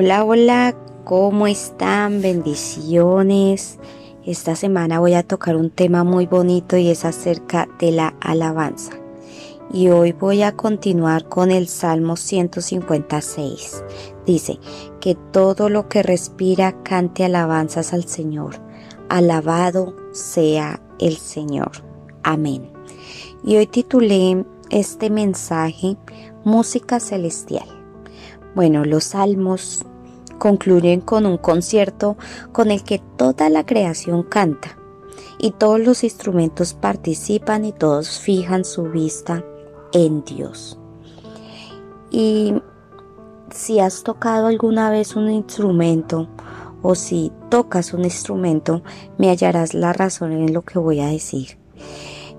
Hola, hola, ¿cómo están? Bendiciones. Esta semana voy a tocar un tema muy bonito y es acerca de la alabanza. Y hoy voy a continuar con el Salmo 156. Dice, que todo lo que respira cante alabanzas al Señor. Alabado sea el Señor. Amén. Y hoy titulé este mensaje Música Celestial. Bueno, los salmos concluyen con un concierto con el que toda la creación canta y todos los instrumentos participan y todos fijan su vista en Dios. Y si has tocado alguna vez un instrumento o si tocas un instrumento, me hallarás la razón en lo que voy a decir.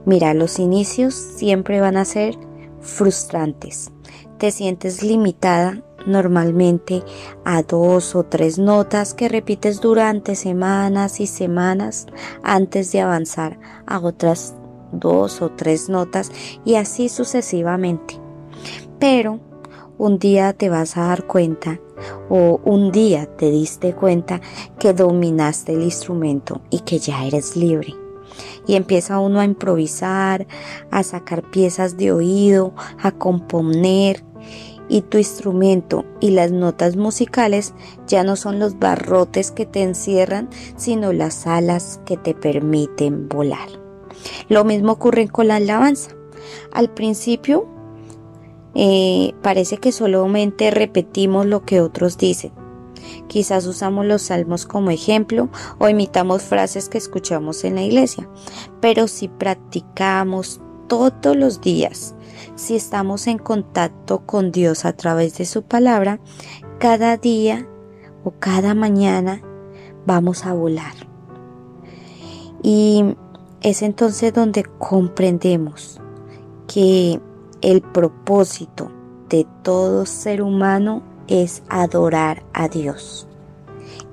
Mira, los inicios siempre van a ser frustrantes. Te sientes limitada normalmente a dos o tres notas que repites durante semanas y semanas antes de avanzar a otras dos o tres notas y así sucesivamente. Pero un día te vas a dar cuenta o un día te diste cuenta que dominaste el instrumento y que ya eres libre. Y empieza uno a improvisar, a sacar piezas de oído, a componer. Y tu instrumento y las notas musicales ya no son los barrotes que te encierran, sino las alas que te permiten volar. Lo mismo ocurre con la alabanza. Al principio eh, parece que solamente repetimos lo que otros dicen. Quizás usamos los salmos como ejemplo o imitamos frases que escuchamos en la iglesia. Pero si practicamos todos los días, si estamos en contacto con Dios a través de su palabra, cada día o cada mañana vamos a volar. Y es entonces donde comprendemos que el propósito de todo ser humano es adorar a Dios.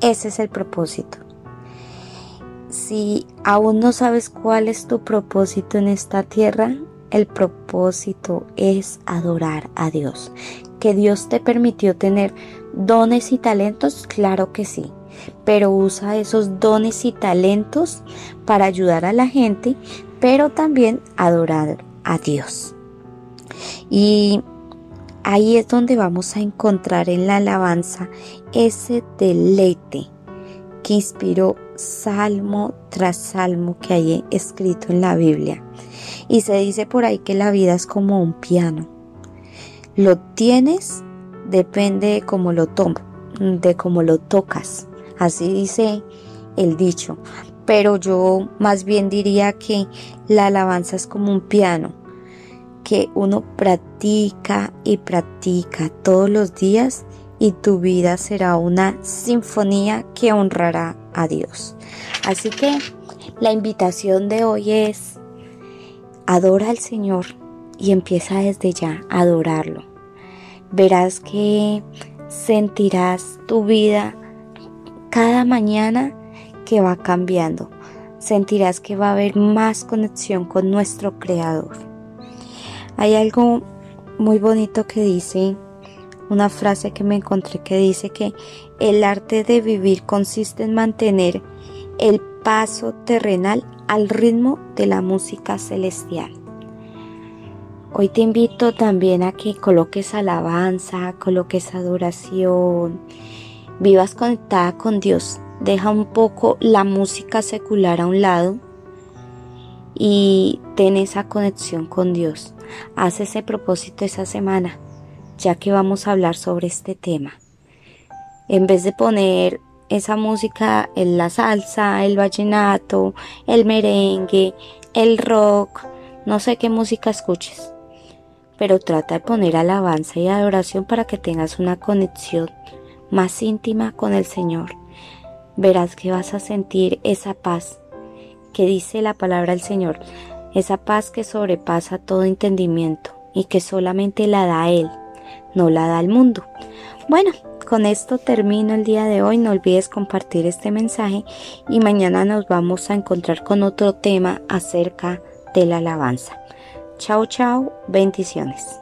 Ese es el propósito. Si aún no sabes cuál es tu propósito en esta tierra, el propósito es adorar a Dios. ¿Que Dios te permitió tener dones y talentos? Claro que sí. Pero usa esos dones y talentos para ayudar a la gente, pero también adorar a Dios. Y ahí es donde vamos a encontrar en la alabanza ese deleite que inspiró salmo tras salmo que hay escrito en la Biblia. Y se dice por ahí que la vida es como un piano. Lo tienes, depende de cómo lo tomo, de cómo lo tocas. Así dice el dicho. Pero yo más bien diría que la alabanza es como un piano que uno practica y practica todos los días y tu vida será una sinfonía que honrará a Dios. Así que la invitación de hoy es adora al Señor y empieza desde ya a adorarlo. Verás que sentirás tu vida cada mañana que va cambiando. Sentirás que va a haber más conexión con nuestro Creador. Hay algo muy bonito que dice, una frase que me encontré que dice que el arte de vivir consiste en mantener el paso terrenal al ritmo de la música celestial. Hoy te invito también a que coloques alabanza, coloques adoración, vivas conectada con Dios. Deja un poco la música secular a un lado y ten esa conexión con Dios. Haz ese propósito esa semana, ya que vamos a hablar sobre este tema. En vez de poner esa música la salsa, el vallenato, el merengue, el rock, no sé qué música escuches, pero trata de poner alabanza y adoración para que tengas una conexión más íntima con el Señor. Verás que vas a sentir esa paz que dice la palabra del Señor, esa paz que sobrepasa todo entendimiento y que solamente la da Él, no la da el mundo. Bueno, con esto termino el día de hoy. No olvides compartir este mensaje y mañana nos vamos a encontrar con otro tema acerca de la alabanza. Chao, chao, bendiciones.